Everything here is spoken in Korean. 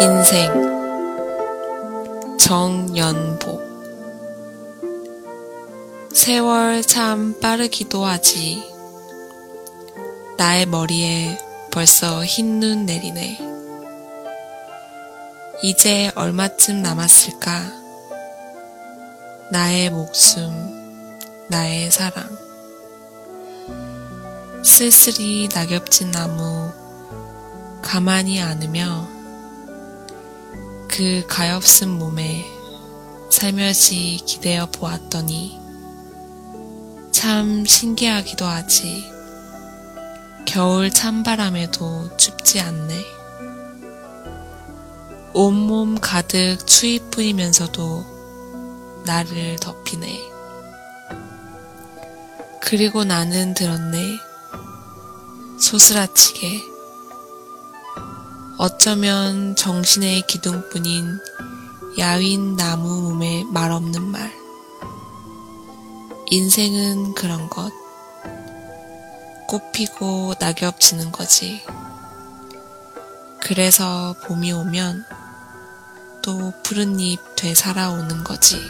인생. 정연복. 세월 참 빠르기도 하지. 나의 머리에 벌써 흰 눈 내리네. 이제 얼마쯤 남았을까? 나의 목숨 나의 사랑. 쓸쓸히 낙엽진 나무 가만히 안으며 그 가엾은 몸에 살며시 기대어 보았더니 참 신기하기도 하지. 겨울 찬바람에도 춥지 않네. 온몸 가득 추위 뿌리면서도 나를 덮이네. 그리고 나는 들었네. 소스라치게. 어쩌면 정신의 기둥뿐인 야윈 나무 몸의 말없는 말. 인생은 그런 것. 꽃 피고 낙엽 지는 거지. 그래서 봄이 오면 또 푸른 잎 되살아오는 거지.